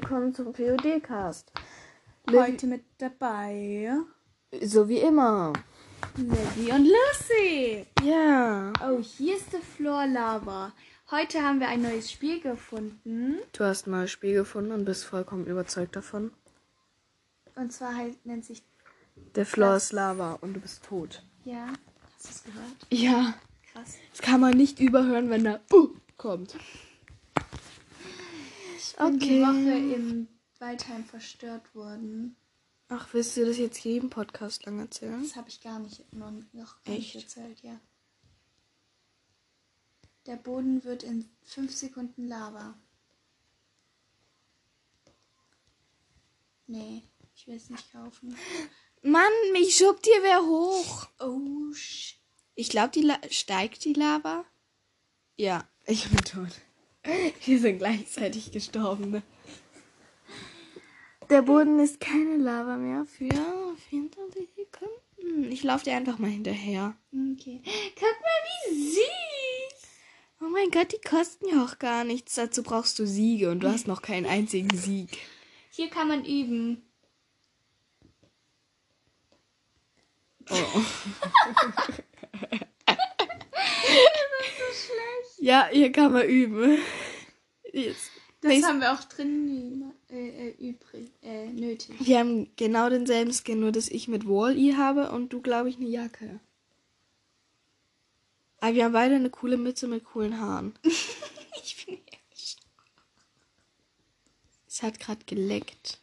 willkommen zum POD-Cast. Heute mit dabei So wie immer. Levi und Lucy. Ja. Oh, hier ist der Floor Lava. Heute haben wir ein neues Spiel gefunden. Du hast ein neues Spiel gefunden und bist vollkommen überzeugt davon. Und zwar halt, nennt sich. Der Floor ist Lava und du bist tot. Ja, hast du es gehört? Ja. Krass. Das kann man nicht überhören, wenn da uh, kommt. Bin die Woche in Waldheim verstört worden. Ach, willst du das jetzt jedem Podcast lang erzählen? Das habe ich gar nicht noch, noch gar nicht erzählt, ja. Der Boden wird in 5 Sekunden Lava. Nee, ich will es nicht kaufen. Mann, mich schubt hier wer hoch. Oh, sh Ich glaube, die La steigt die Lava. Ja, ich bin tot. Wir sind gleichzeitig gestorben. Ne? Der Boden ist keine Lava mehr für 24 Sekunden. Ich laufe dir einfach mal hinterher. Okay. Guck mal, wie süß. Oh mein Gott, die kosten ja auch gar nichts. Dazu brauchst du Siege und du hast noch keinen einzigen Sieg. Hier kann man üben. Oh. Ja, hier kann man üben. Jetzt. Das Nächst- haben wir auch drin äh, äh, übrig, äh, nötig. Wir haben genau denselben Skin, nur dass ich mit Wall-E habe und du, glaube ich, eine Jacke. Aber wir haben beide eine coole Mütze mit coolen Haaren. Ich bin Es hat gerade geleckt.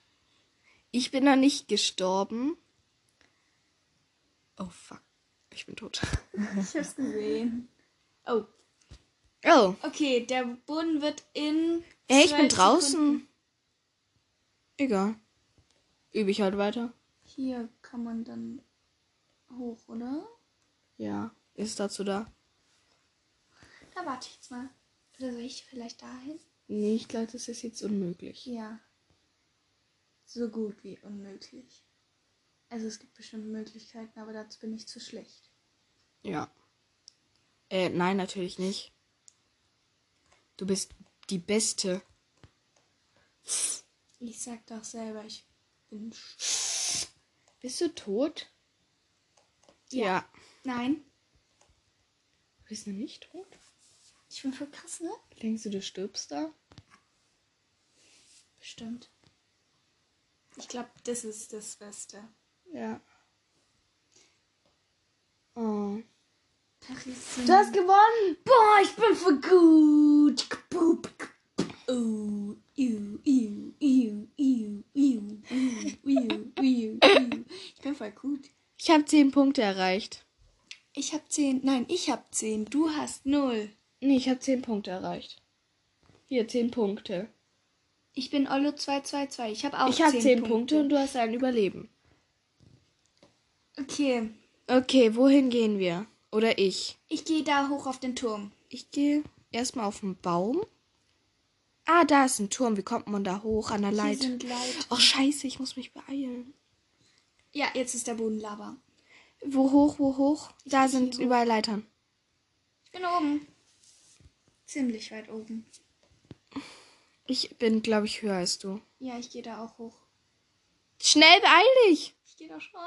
Ich bin noch nicht gestorben. Oh fuck. Ich bin tot. Ich hab's gesehen. Oh, Oh. okay, der Boden wird in. Ey, ich bin 12 draußen. Sekunden- Egal. Übe ich halt weiter. Hier kann man dann hoch, oder? Ja. Ist dazu da? Da warte ich jetzt mal. Oder soll ich vielleicht dahin? Nee, ich glaube, das ist jetzt unmöglich. Ja. So gut wie unmöglich. Also es gibt bestimmt Möglichkeiten, aber dazu bin ich zu schlecht. Ja. Äh, nein, natürlich nicht. Du bist die Beste. Ich sag doch selber, ich bin. Bist du tot? Ja. Nein, Bist du nicht tot? ich bin voll krass, ne? Denkst du, du stirbst da? Bestimmt. Ich glaube, das ist das Beste. Ja. Oh. Du hast gewonnen! Boah, ich bin voll gut! Ich bin voll gut. Ich habe 10 Punkte erreicht. Ich habe 10. Nein, ich habe 10. Du hast 0. Nee, ich habe 10 Punkte erreicht. Hier, 10 Punkte. Ich bin Ollo 222. Ich habe auch 10 Ich habe 10 Punkte. Punkte und du hast ein Überleben. Okay. Okay, wohin gehen wir? Oder ich? ich gehe da hoch auf den Turm. Ich gehe erstmal auf den Baum. Ah, da ist ein Turm. Wie kommt man da hoch an der Hier Leiter? sind Leiter. Ach, scheiße, ich muss mich beeilen. Ja, jetzt ist der Boden Lava. Wo hoch, wo hoch? Da geh sind hoch. überall Leitern. Ich bin oben. Ziemlich weit oben. Ich bin, glaube ich, höher als du. Ja, ich gehe da auch hoch. Schnell, beeil dich! Ich gehe da schon.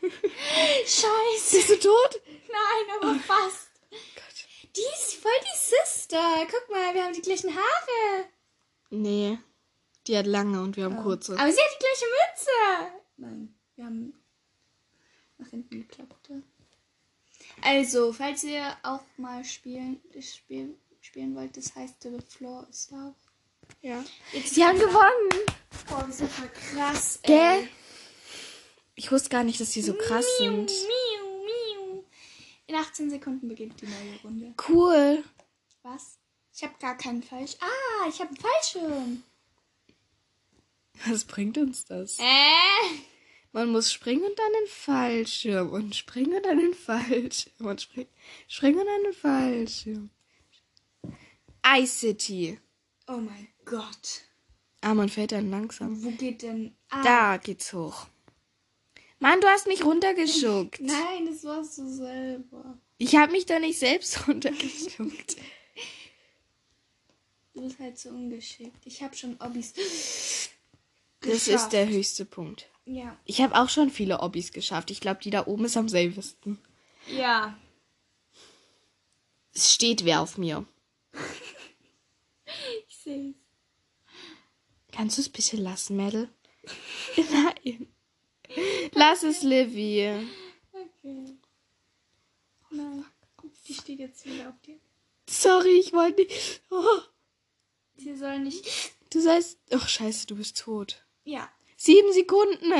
Scheiße. Bist du tot? Nein, aber fast. Gott. Die ist voll die Sister. Guck mal, wir haben die gleichen Haare. Nee. Die hat lange und wir haben kurze. Aber sie hat die gleiche Mütze. Nein, wir haben nach hinten geklappt. Also, falls ihr auch mal spielen, Spiel spielen wollt, das heißt The Floor is Love. Ja. Jetzt Sie haben gewonnen! Boah, wir sind voll krass, Gell? Ich wusste gar nicht, dass die so krass sind. Miu, miu. In 18 Sekunden beginnt die neue Runde. Cool. Was? Ich habe gar keinen Falsch. Ah, ich habe einen Fallschirm. Was bringt uns das? Äh? Man muss springen und dann den Fallschirm und springen und dann den Fallschirm und springen, springen und dann den Fallschirm. Ice City. Oh mein Gott. Ah, man fällt dann langsam. Wo geht denn. Ah, Da geht's hoch. Mann, du hast mich runtergeschuckt. Nein, das warst du selber. Ich habe mich da nicht selbst runtergeschuckt. Du bist halt so ungeschickt. Ich habe schon Obbys. Das geschafft. ist der höchste Punkt. Ja. Ich habe auch schon viele Hobbys geschafft. Ich glaube, die da oben ist am safesten. Ja. Es steht wer auf mir. Ich sehe Kannst du es bitte lassen, Mädel? Nein. Lass es, Livy. Okay. Nein. Die steht jetzt wieder auf dir. Sorry, ich wollte nicht. Oh, Sie soll nicht. du sagst. Ach, scheiße, du bist tot. Ja. Sieben Sekunden.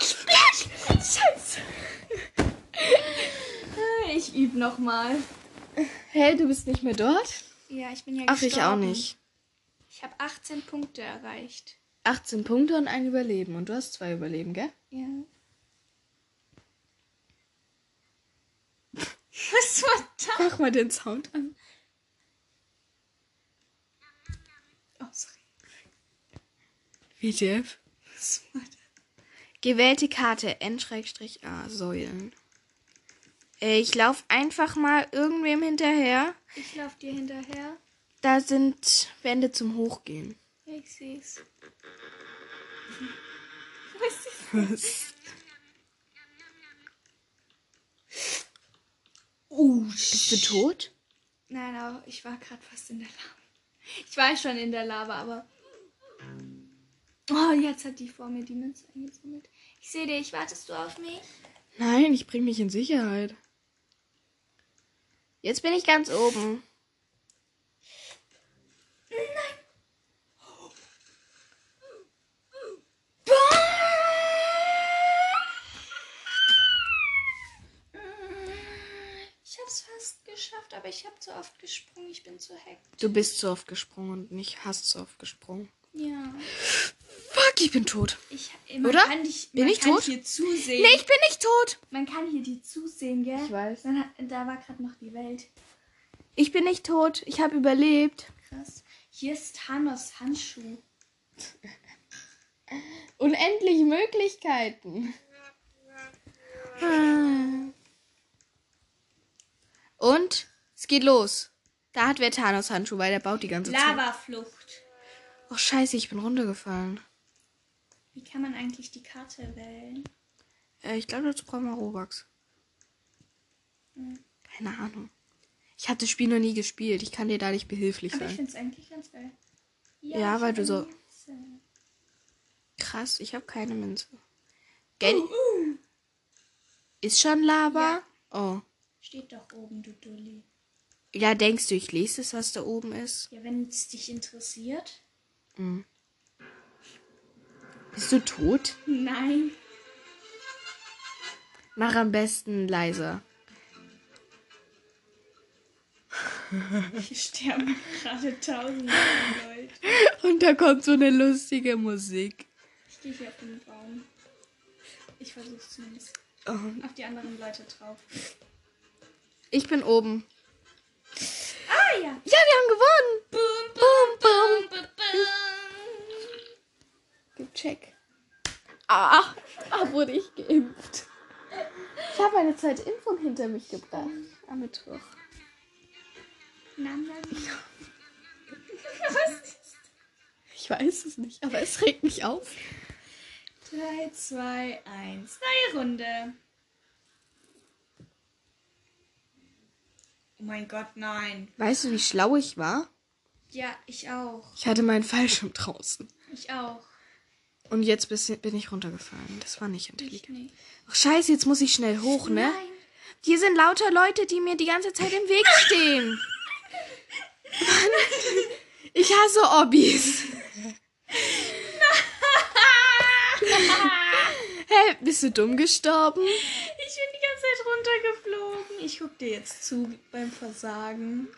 Scheiße. Ich übe nochmal. Hä, du bist nicht mehr dort? Ja, ich bin ja Ach, ich auch gestorben. nicht. Ich habe 18 Punkte erreicht. 18 Punkte und ein Überleben. Und du hast zwei Überleben, gell? Ja. Was war das? Mach mal den Sound an. Oh, sorry. WTF? Was war das? Gewählte Karte N-A Säulen. Äh, Ich laufe einfach mal irgendwem hinterher. Ich laufe dir hinterher. Da sind Wände zum Hochgehen. Ich sehe es. Was? Oh, Bist du tot? Nein, aber ich war gerade fast in der Lava. Ich war schon in der Lava, aber. Oh, jetzt hat die vor mir die Münze eingesammelt. Ich sehe dich. Wartest du auf mich? Nein, ich bring mich in Sicherheit. Jetzt bin ich ganz oben. Ich hab's geschafft, aber ich habe zu oft gesprungen. Ich bin zu hektisch. Du bist so oft gesprungen und nicht hast so oft gesprungen. Ja. Fuck, ich bin tot. Ich, Oder? Kann dich, Bin man ich kann tot? hier zusehen. Nee, ich bin nicht tot. Man kann hier die zusehen, gell? Ich weiß. Hat, da war gerade noch die Welt. Ich bin nicht tot. Ich habe überlebt. Krass. Hier ist Thanos Handschuh. Unendlich Möglichkeiten. Und es geht los. Da hat wer Thanos Handschuh, weil der baut die ganze Zeit. Lavaflucht. Oh scheiße, ich bin runtergefallen. Wie kann man eigentlich die Karte wählen? Äh, ich glaube, dazu brauchen wir Robux. Keine Ahnung. Ich habe das Spiel noch nie gespielt. Ich kann dir da nicht behilflich Aber ich sein. finde es eigentlich ganz geil. Ja, ich weil du so- Münze. Krass, ich habe keine Münze. Gell? Uh, uh. Ist schon Lava? Oh. Steht doch oben, du Dulli. Ja, denkst du, ich lese es, was da oben ist? Ja, wenn es dich interessiert. Hm. Bist du tot? Nein. Mach am besten leiser. Hier sterben gerade tausende Leute. Und da kommt so eine lustige Musik. Ich stehe hier auf dem Baum. Ich versuche zumindest Oh. auf die anderen Leute drauf. Ich bin oben. Ah ja. Ja, wir haben gewonnen. Boom, Boom, boom. boom, boom. Gib Check. Ah, ah, wurde ich geimpft. Ich habe eine zweite Impfung hinter mich gebracht. Am Mittwoch. Was ist? Ich weiß es nicht, aber es regt mich auf. 3, 2, 1. Neue Runde. Oh mein Gott, nein. Weißt du, wie schlau ich war? Ja, ich auch. Ich hatte meinen Fallschirm draußen. Ich auch. Und jetzt bin ich runtergefallen. Das war nicht Ich intelligent. Ach, scheiße, jetzt muss ich schnell hoch, ne? Nein. Hier sind lauter Leute, die mir die ganze Zeit im Weg stehen. Mann, ich hasse Hobbys. Hä, bist du dumm gestorben? Ich bin die ganze Zeit runtergeflogen. Ich guck dir jetzt zu beim Versagen.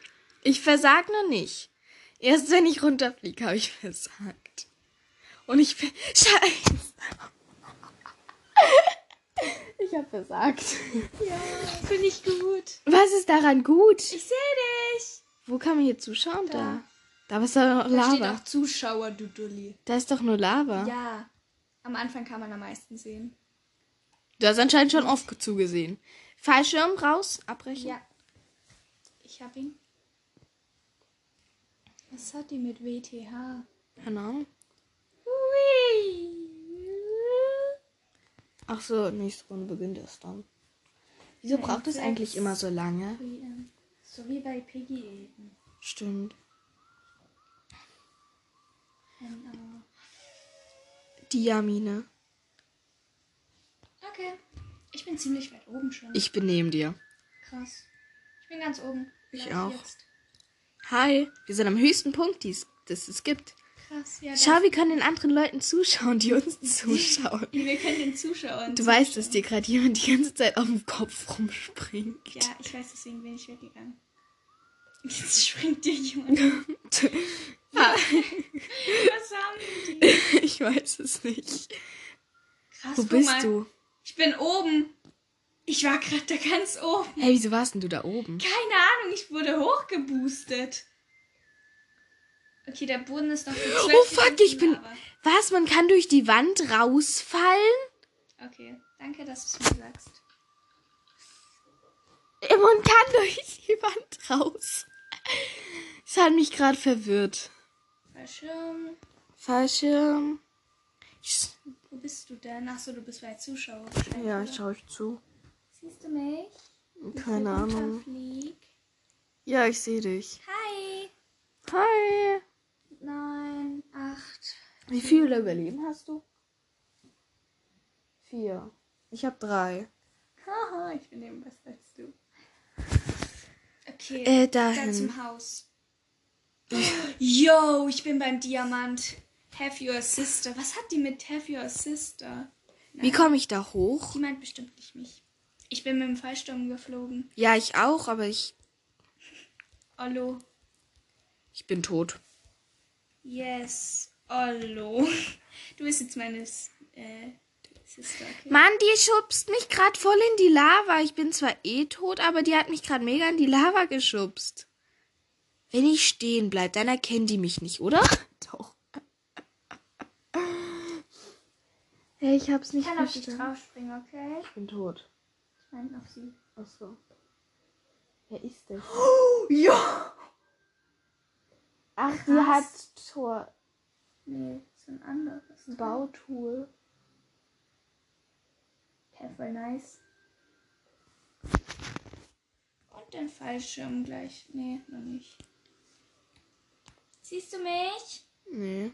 Ich versag noch nicht. Erst wenn ich runterfliege, habe ich versagt. Und ich bin... Scheiße. Ich habe versagt. Ja, finde ich gut. Was ist daran gut? Ich sehe dich. Wo kann man hier zuschauen? Da. Da. Da ist doch noch Da steht Lava. auch Zuschauer, du Dulli. Da ist doch nur Lava. Ja. Am Anfang kann man am meisten sehen. Du hast anscheinend schon oft zugesehen. Fallschirm raus, abbrechen. Ja. Ich hab ihn. Was hat die mit WTH? Keine Ahnung. Hui. Ach so, nächste Runde beginnt es dann. Wieso ja, braucht es eigentlich immer so lange? So wie bei Piggy eben. Stimmt. Genau. Diamine. Ich bin ziemlich weit oben schon. Ich bin neben dir. Krass. Ich bin ganz oben. Ich auch. Jetzt. Hi. Wir sind am höchsten Punkt, die's, das es gibt. Krass. Ja, Schau, wir können den anderen Leuten zuschauen, die uns zuschauen. wir können den Zuschauern. Du weißt, dass dir gerade jemand die ganze Zeit auf dem Kopf rumspringt. Ja, ich weiß, deswegen bin ich weggegangen. Jetzt springt dir jemand. Ah, Was haben die? ich weiß es nicht. Krass, Wo bist mal. du? Ich bin oben. Ich war gerade da ganz oben. Hey, wieso warst denn du da oben? Keine Ahnung, ich wurde hochgeboostet. Okay, der Boden ist noch 12 Oh fuck, ich bin. Lava. Was? Man kann durch die Wand rausfallen? Okay, danke, dass du es mir sagst. Man kann durch die Wand raus. Das hat mich gerade verwirrt. Fallschirm. Fallschirm. Wo bist du denn? Achso, du bist bei Zuschauer. ja, ich schaue euch zu. Siehst du mich? Wie Keine Ahnung. Ja, ich sehe dich. Hi. Hi. Neun, acht. Wie viele Überleben hast du? Vier. Ich habe drei. Haha, ich bin eben besser als du. Okay, Äh, da dahin. zum Haus. Yo, ich bin beim Diamant. Have your sister. Was hat die mit Have your sister? Wie komme ich da hoch? Die meint bestimmt nicht mich. Ich bin mit dem Fallsturm geflogen. Ja, ich auch, aber ich, Ollo. ich bin tot. Yes. Ollo. Du bist jetzt meine äh, Sister, okay? Mann, die schubst mich gerade voll in die Lava. Ich bin zwar eh tot, aber die hat mich gerade mega in die Lava geschubst. Wenn ich stehen bleib, dann erkennt die mich nicht, oder? Doch. Hey, ich hab's Ich nicht kann auf dich verstanden. draufspringen, okay? Ich bin tot. Ich meine auf sie. Achso. Wer ist das? Oh, ja! Ach, die Krass. hat Tor. Nee, so ein anderes. Bautool. Okay, voll nice. Und den Fallschirm gleich. Nee, noch nicht. Siehst du mich? Nee.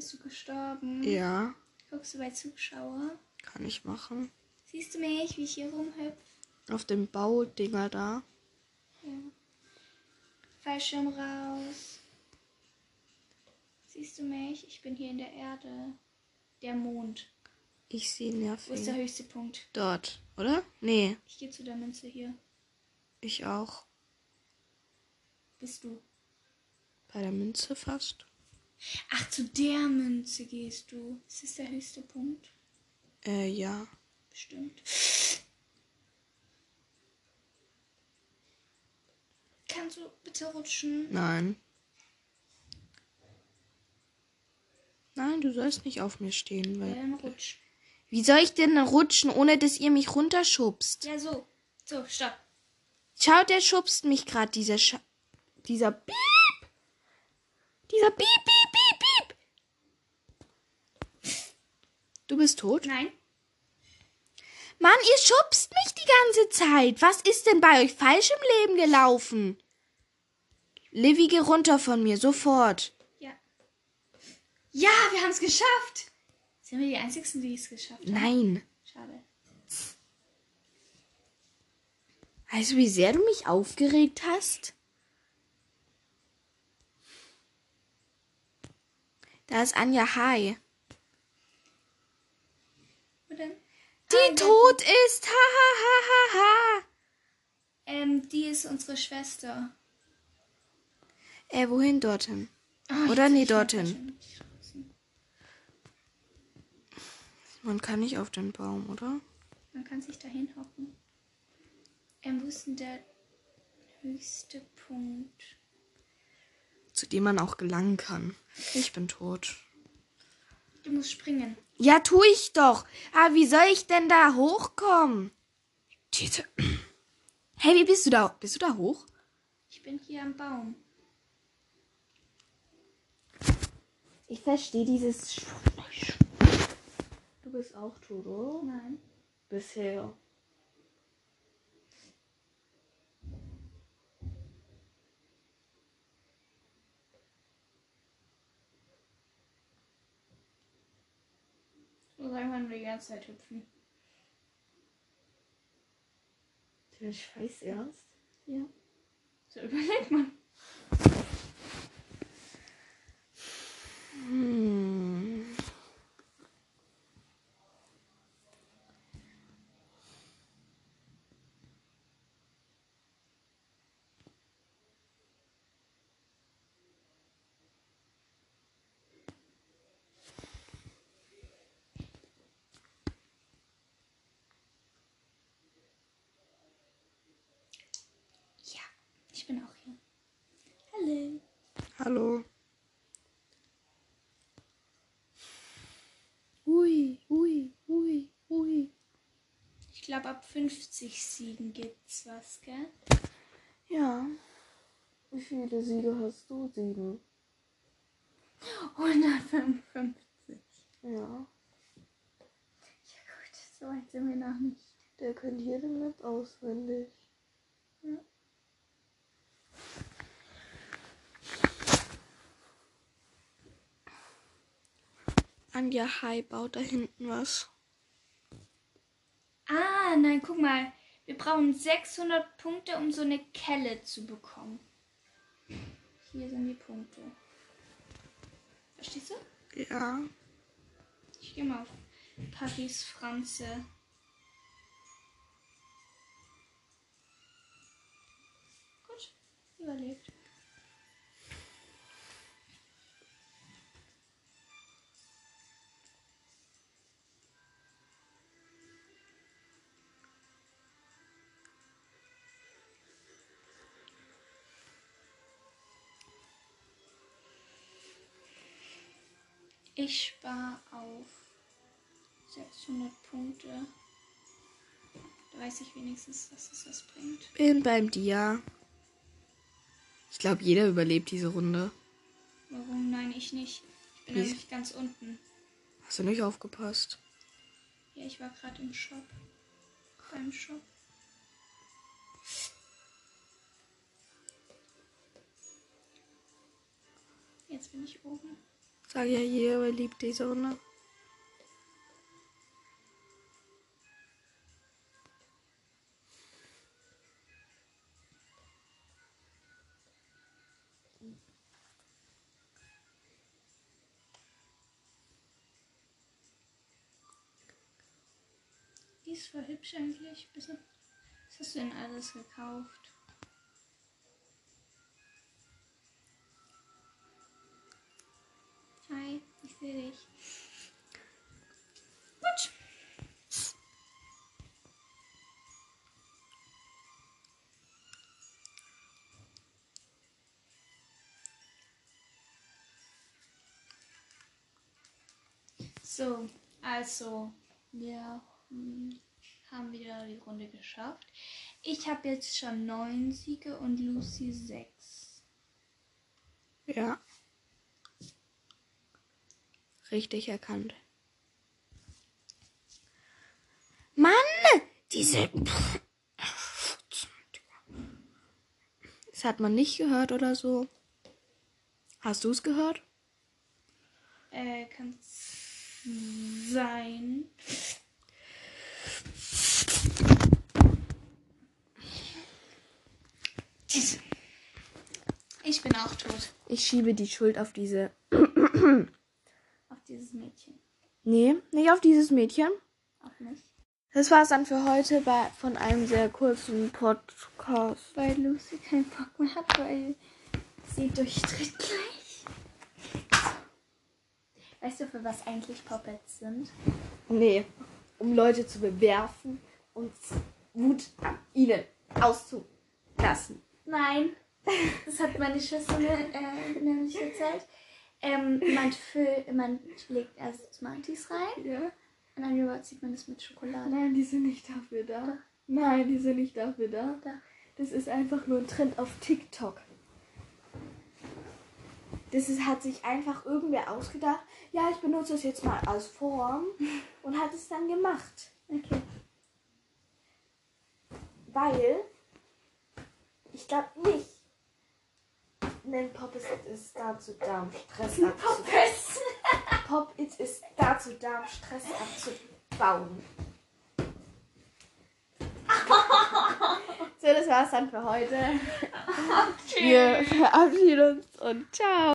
Bist du gestorben? Ja, Guckst du bei Zuschauer? kann ich machen. Siehst du mich, wie ich hier rumhüpf? Auf dem Baudinger da. Ja. Fallschirm raus. Siehst du mich? Ich bin hier in der Erde. Der Mond. Ich sehe nervig. Wo ist der höchste Punkt? Dort, oder? Nee, Ich gehe zu der Münze hier. ich auch. Bist du? Bei der Münze fast. Ach, zu der Münze gehst du. Ist das der höchste Punkt? Äh, ja. Bestimmt. Kannst du bitte rutschen? Nein. Nein, du sollst nicht auf mir stehen, Ja, weil. dann rutsch. Wie soll ich denn rutschen, ohne dass ihr mich runterschubst? Ja, so. So, stopp. Schau, der schubst mich gerade, dieser Sch Dieser Piep! Dieser Piep, Piep, Piep, Piep! Du bist tot? Nein. Mann, ihr schubst mich die ganze Zeit. Was ist denn bei euch falsch im Leben gelaufen? Livy, geh runter von mir, sofort. Ja. Ja, wir haben es geschafft. Sind wir die Einzigen, die es geschafft haben? Nein. Schade. Weißt du, wie sehr du mich aufgeregt hast? Da ist Anja Hi. Dann? Die tot ist. Ha, ha, ha, ha, ha. Ähm, die ist unsere Schwester. Äh, wohin dorthin? Ah, Oder nee, dorthin. Man kann nicht auf den Baum, oder? Man kann sich da hinhocken. Ähm, wo ist denn der höchste Punkt? Zu dem man auch gelangen kann. Ich bin tot. Du musst springen. Ja, tu ich doch. Aber wie soll ich denn da hochkommen? Tite. Hey, wie bist du da? Bist du da hoch? Ich bin hier am Baum. Ich verstehe dieses. Du du bist auch tot, oder? Nein. Bisher. Sagen wir nur die ganze Zeit hüpfen. Den Scheiß ernst? Ja. So überlegt man. Hm. Ja, ich bin auch hier. Hallo. Hallo. Ui, ui, ui, ui. Ich glaube, ab 50 Siegen gibt's was, gell? Ja. Wie viele Siege hast du? Sieben. 155. Ja. Ja gut, so weit sind wir noch nicht. Der kennt jede Map auswendig. Ja. Anja Hai baut da hinten was. Ah, nein, guck mal. Wir brauchen 600 Punkte, um so eine Kelle zu bekommen. Hier sind die Punkte. Verstehst du? Ja. Ich gehe mal auf Paris Franze. Gut, überlegt. Ich spare auf 600 Punkte. Da weiß ich wenigstens, dass es was bringt. Bin beim Dia. Ich glaube, jeder überlebt diese Runde. Warum? Nein, ich nicht. Ich bin Wie- nämlich ganz unten. Hast du nicht aufgepasst? Ja, ich war gerade im Shop. Beim Shop. Jetzt bin ich oben. Sag ja, jeder überlebt diese Runde. Die ist voll hübsch eigentlich. Was hast du denn alles gekauft? Hi, ich. Gut. So, also, wir hm, haben wieder die Runde geschafft. Ich habe jetzt schon neun Siege und Lucy sechs. Ja. Richtig erkannt. Mann! Diese. Das hat man nicht gehört oder so. Hast du es gehört? Äh, kann sein. Ich bin auch tot. Ich schiebe die Schuld auf diese. Auf dieses Mädchen. Nee, nicht auf dieses Mädchen. Auch nicht. Das war es dann für heute bei, von einem sehr kurzen Podcast. Weil Lucy keinen Bock mehr hat, weil sie durchtritt gleich. Weißt du, für was eigentlich Poppets sind? Nee, um Leute zu bewerfen und Wut an ihnen auszulassen. Nein, das hat meine Schwester mir äh, nämlich erzählt. Ähm, man, füll, man legt erst Smarties rein Ja? und dann überzieht man das mit Schokolade. Nein, die sind nicht dafür da. Nein, die sind nicht dafür da. Doch. Das ist einfach nur ein Trend auf TikTok. Das ist, hat sich einfach irgendwer ausgedacht. Ja, ich benutze es jetzt mal als Form und hat es dann gemacht. Okay. Weil ich glaube nicht. Denn Pop ist, ist dazu da, um Stress abzubauen. Pop ist, ist dazu da, um Stress abzubauen. so, das war's dann für heute. Wir verabschieden uns und ciao.